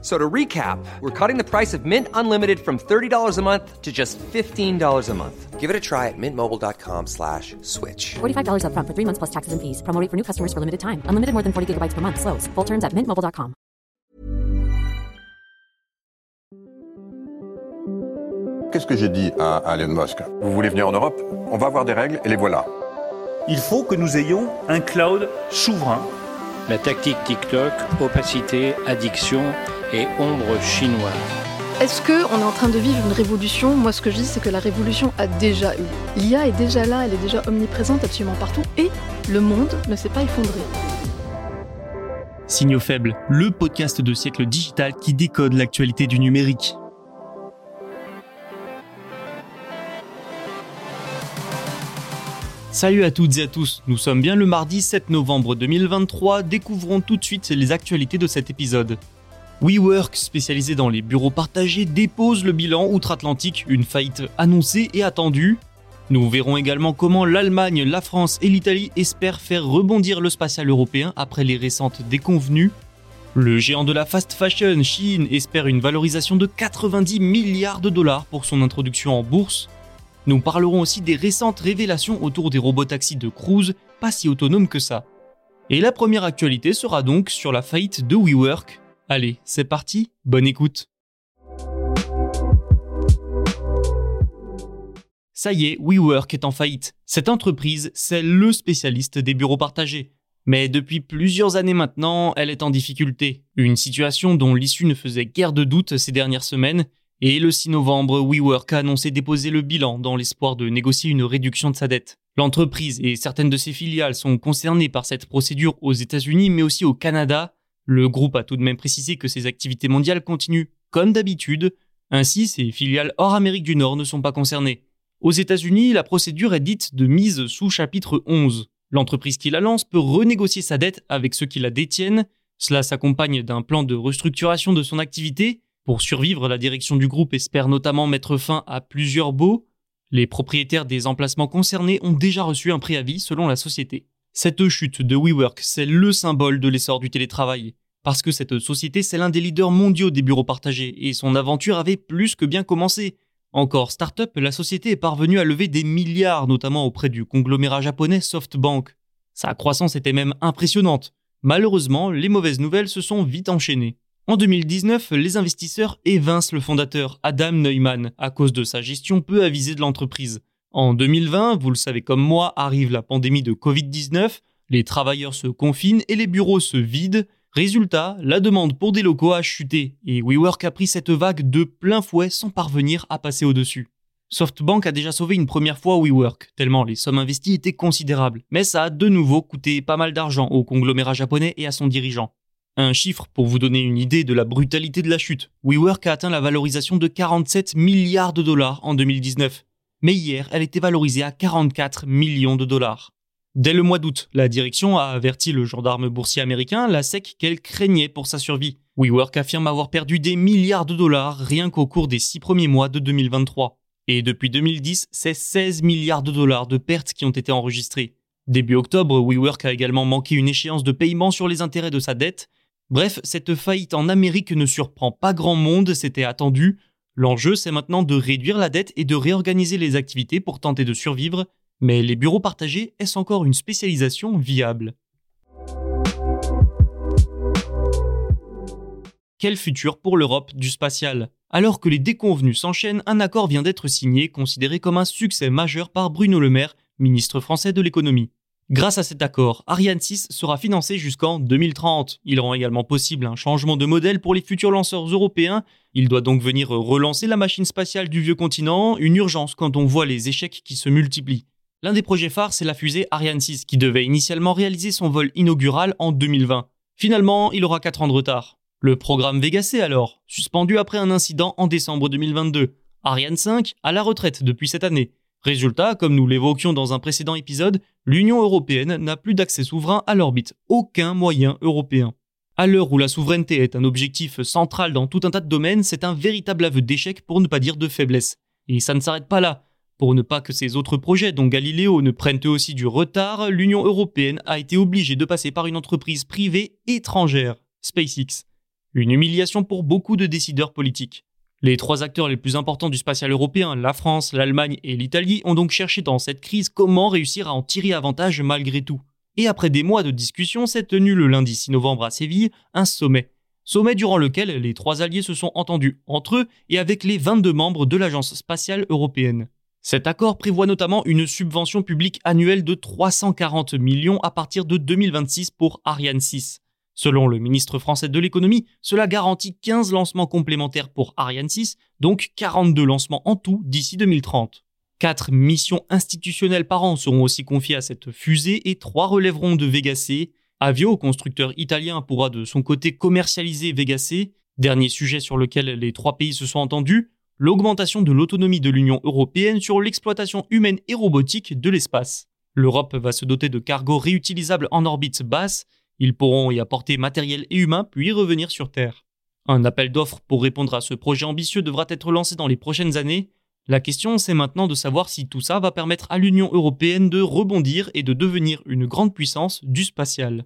So to recap, we're cutting the price of Mint Unlimited from $30 a month to just $15 a month. Give it a try at mintmobile.com slash switch. $45 upfront for three months plus taxes and fees. Promo rate for new customers for limited time. Unlimited more than 40 gigabytes per month. Slows. Full terms at mintmobile.com. Qu'est-ce que j'ai dit à, à Elon Musk Vous voulez venir en Europe On va avoir des règles et les voilà. Il faut que nous ayons un cloud souverain. La tactique TikTok, opacité, addiction et ombre chinoise. Est-ce qu'on est en train de vivre une révolution? Moi, ce que je dis, c'est que la révolution a déjà eu. L'IA est déjà là, elle est déjà omniprésente absolument partout, et le monde ne s'est pas effondré. Signaux faibles, le podcast de siècle digital qui décode l'actualité du numérique. Salut à toutes et à tous, nous sommes bien le mardi 7 novembre 2023, découvrons tout de suite les actualités de cet épisode. WeWork, spécialisé dans les bureaux partagés, dépose le bilan outre-Atlantique, une faillite annoncée et attendue. Nous verrons également comment l'Allemagne, la France et l'Italie espèrent faire rebondir le spatial européen après les récentes déconvenues. Le géant de la fast fashion, Shein, espère une valorisation de 90 milliards de dollars pour son introduction en bourse. Nous parlerons aussi des récentes révélations autour des robotaxis de Cruise, pas si autonomes que ça. Et la première actualité sera donc sur la faillite de WeWork. Allez, c'est parti, bonne écoute. Ça y est, WeWork est en faillite. Cette entreprise, c'est le spécialiste des bureaux partagés. Mais depuis plusieurs années maintenant, elle est en difficulté. Une situation dont l'issue ne faisait guère de doute ces dernières semaines, et le 6 novembre, WeWork a annoncé déposer le bilan dans l'espoir de négocier une réduction de sa dette. L'entreprise et certaines de ses filiales sont concernées par cette procédure aux États-Unis mais aussi au Canada. Le groupe a tout de même précisé que ses activités mondiales continuent comme d'habitude. Ainsi, ses filiales hors Amérique du Nord ne sont pas concernées. Aux États-Unis, la procédure est dite de mise sous chapitre 11. L'entreprise qui la lance peut renégocier sa dette avec ceux qui la détiennent. Cela s'accompagne d'un plan de restructuration de son activité pour survivre, la direction du groupe espère notamment mettre fin à plusieurs baux. Les propriétaires des emplacements concernés ont déjà reçu un préavis selon la société. Cette chute de WeWork, c'est le symbole de l'essor du télétravail. Parce que cette société, c'est l'un des leaders mondiaux des bureaux partagés, et son aventure avait plus que bien commencé. Encore start-up, la société est parvenue à lever des milliards, notamment auprès du conglomérat japonais SoftBank. Sa croissance était même impressionnante. Malheureusement, les mauvaises nouvelles se sont vite enchaînées. En 2019, les investisseurs évincent le fondateur Adam Neumann à cause de sa gestion peu avisée de l'entreprise. En 2020, vous le savez comme moi, arrive la pandémie de Covid-19, les travailleurs se confinent et les bureaux se vident. Résultat, la demande pour des locaux a chuté et WeWork a pris cette vague de plein fouet sans parvenir à passer au-dessus. SoftBank a déjà sauvé une première fois WeWork, tellement les sommes investies étaient considérables, mais ça a de nouveau coûté pas mal d'argent au conglomérat japonais et à son dirigeant. Un chiffre pour vous donner une idée de la brutalité de la chute. WeWork a atteint la valorisation de 47 milliards de dollars en 2019. Mais hier, elle était valorisée à 44 millions de dollars. Dès le mois d'août, la direction a averti le gendarme boursier américain, la SEC, qu'elle craignait pour sa survie. WeWork affirme avoir perdu des milliards de dollars rien qu'au cours des six premiers mois de 2023. Et depuis 2010, c'est 16 milliards de dollars de pertes qui ont été enregistrées. Début octobre, WeWork a également manqué une échéance de paiement sur les intérêts de sa dette, Bref, cette faillite en Amérique ne surprend pas grand monde, c'était attendu. L'enjeu, c'est maintenant de réduire la dette et de réorganiser les activités pour tenter de survivre, mais les bureaux partagés, est-ce encore une spécialisation viable? Quel futur pour l'Europe du spatial? Alors que les déconvenus s'enchaînent, un accord vient d'être signé, considéré comme un succès majeur par Bruno Le Maire, ministre français de l'économie. Grâce à cet accord, Ariane 6 sera financé jusqu'en 2030. Il rend également possible un changement de modèle pour les futurs lanceurs européens. Il doit donc venir relancer la machine spatiale du vieux continent, une urgence quand on voit les échecs qui se multiplient. L'un des projets phares, c'est la fusée Ariane 6 qui devait initialement réaliser son vol inaugural en 2020. Finalement, il aura 4 ans de retard. Le programme Vega C alors, suspendu après un incident en décembre 2022. Ariane 5 à la retraite depuis cette année. Résultat, comme nous l'évoquions dans un précédent épisode, l'Union européenne n'a plus d'accès souverain à l'orbite, aucun moyen européen. À l'heure où la souveraineté est un objectif central dans tout un tas de domaines, c'est un véritable aveu d'échec pour ne pas dire de faiblesse. Et ça ne s'arrête pas là. Pour ne pas que ces autres projets, dont Galileo, ne prennent eux aussi du retard, l'Union européenne a été obligée de passer par une entreprise privée étrangère, SpaceX. Une humiliation pour beaucoup de décideurs politiques. Les trois acteurs les plus importants du spatial européen, la France, l'Allemagne et l'Italie, ont donc cherché dans cette crise comment réussir à en tirer avantage malgré tout. Et après des mois de discussions, s'est tenu le lundi 6 novembre à Séville un sommet. Sommet durant lequel les trois alliés se sont entendus entre eux et avec les 22 membres de l'Agence spatiale européenne. Cet accord prévoit notamment une subvention publique annuelle de 340 millions à partir de 2026 pour Ariane 6. Selon le ministre français de l'économie, cela garantit 15 lancements complémentaires pour Ariane 6, donc 42 lancements en tout d'ici 2030. Quatre missions institutionnelles par an seront aussi confiées à cette fusée et trois relèveront de Vega C. Avio, constructeur italien, pourra de son côté commercialiser Vega C. Dernier sujet sur lequel les trois pays se sont entendus, l'augmentation de l'autonomie de l'Union européenne sur l'exploitation humaine et robotique de l'espace. L'Europe va se doter de cargos réutilisables en orbite basse ils pourront y apporter matériel et humain puis revenir sur Terre. Un appel d'offres pour répondre à ce projet ambitieux devra être lancé dans les prochaines années. La question, c'est maintenant de savoir si tout ça va permettre à l'Union européenne de rebondir et de devenir une grande puissance du spatial.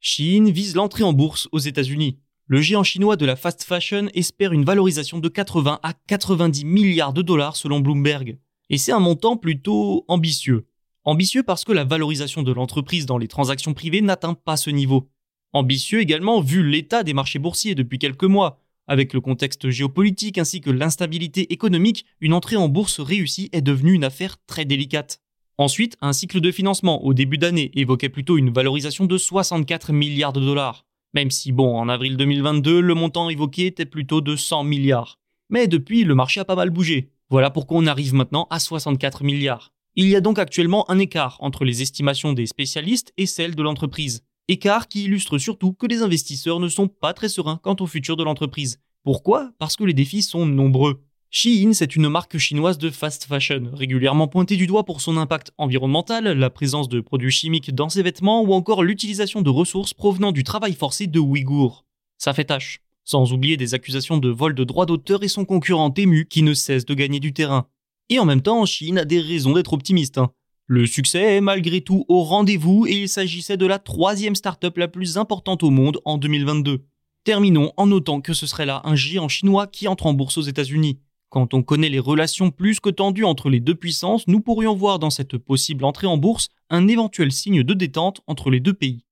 Chine vise l'entrée en bourse aux États-Unis. Le géant chinois de la fast fashion espère une valorisation de 80 à 90 milliards de dollars selon Bloomberg. Et c'est un montant plutôt ambitieux. Ambitieux parce que la valorisation de l'entreprise dans les transactions privées n'atteint pas ce niveau. Ambitieux également vu l'état des marchés boursiers depuis quelques mois. Avec le contexte géopolitique ainsi que l'instabilité économique, une entrée en bourse réussie est devenue une affaire très délicate. Ensuite, un cycle de financement au début d'année évoquait plutôt une valorisation de 64 milliards de dollars. Même si, bon, en avril 2022, le montant évoqué était plutôt de 100 milliards. Mais depuis, le marché a pas mal bougé. Voilà pourquoi on arrive maintenant à 64 milliards. Il y a donc actuellement un écart entre les estimations des spécialistes et celles de l'entreprise. Écart qui illustre surtout que les investisseurs ne sont pas très sereins quant au futur de l'entreprise. Pourquoi? Parce que les défis sont nombreux. Shein, c'est une marque chinoise de fast fashion, régulièrement pointée du doigt pour son impact environnemental, la présence de produits chimiques dans ses vêtements ou encore l'utilisation de ressources provenant du travail forcé de Ouïghours. Ça fait tâche. Sans oublier des accusations de vol de droits d'auteur et son concurrent Temu qui ne cesse de gagner du terrain. Et en même temps, Chine a des raisons d'être optimiste. Hein. Le succès est malgré tout au rendez-vous et il s'agissait de la troisième start-up la plus importante au monde en 2022. Terminons en notant que ce serait là un géant chinois qui entre en bourse aux États-Unis. Quand on connaît les relations plus que tendues entre les deux puissances, nous pourrions voir dans cette possible entrée en bourse un éventuel signe de détente entre les deux pays.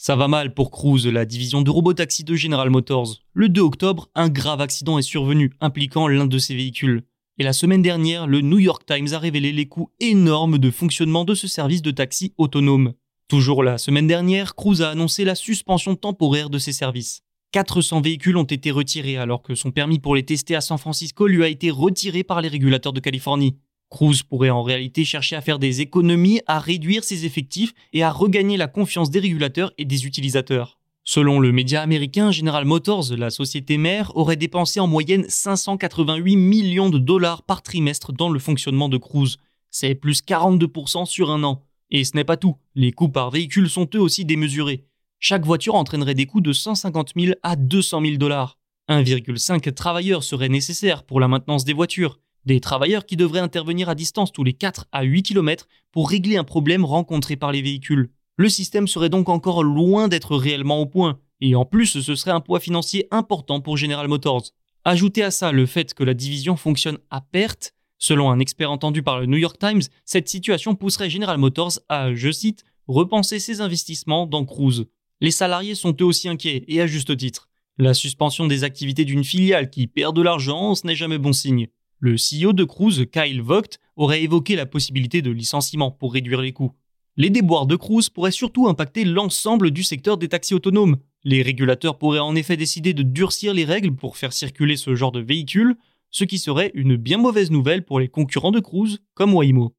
Ça va mal pour Cruise, la division de robotaxi de General Motors. Le 2 octobre, un grave accident est survenu, impliquant l'un de ses véhicules. Et la semaine dernière, le New York Times a révélé les coûts énormes de fonctionnement de ce service de taxi autonome. Toujours la semaine dernière, Cruise a annoncé la suspension temporaire de ses services. 400 véhicules ont été retirés alors que son permis pour les tester à San Francisco lui a été retiré par les régulateurs de Californie. Cruise pourrait en réalité chercher à faire des économies, à réduire ses effectifs et à regagner la confiance des régulateurs et des utilisateurs. Selon le média américain General Motors, la société mère aurait dépensé en moyenne 588 millions de dollars par trimestre dans le fonctionnement de Cruise. C'est plus 42% sur un an. Et ce n'est pas tout, les coûts par véhicule sont eux aussi démesurés. Chaque voiture entraînerait des coûts de 150 000 à 200 000 dollars. 1,5 travailleurs seraient nécessaires pour la maintenance des voitures des travailleurs qui devraient intervenir à distance tous les 4 à 8 km pour régler un problème rencontré par les véhicules. Le système serait donc encore loin d'être réellement au point, et en plus ce serait un poids financier important pour General Motors. Ajoutez à ça le fait que la division fonctionne à perte, selon un expert entendu par le New York Times, cette situation pousserait General Motors à, je cite, repenser ses investissements dans Cruise. Les salariés sont eux aussi inquiets, et à juste titre. La suspension des activités d'une filiale qui perd de l'argent, ce n'est jamais bon signe. Le CEO de Cruise, Kyle Vogt, aurait évoqué la possibilité de licenciement pour réduire les coûts. Les déboires de Cruise pourraient surtout impacter l'ensemble du secteur des taxis autonomes. Les régulateurs pourraient en effet décider de durcir les règles pour faire circuler ce genre de véhicules, ce qui serait une bien mauvaise nouvelle pour les concurrents de Cruise comme Waymo.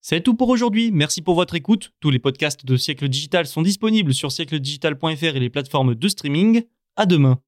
C'est tout pour aujourd'hui, merci pour votre écoute. Tous les podcasts de Siècle Digital sont disponibles sur siècledigital.fr et les plateformes de streaming. À demain.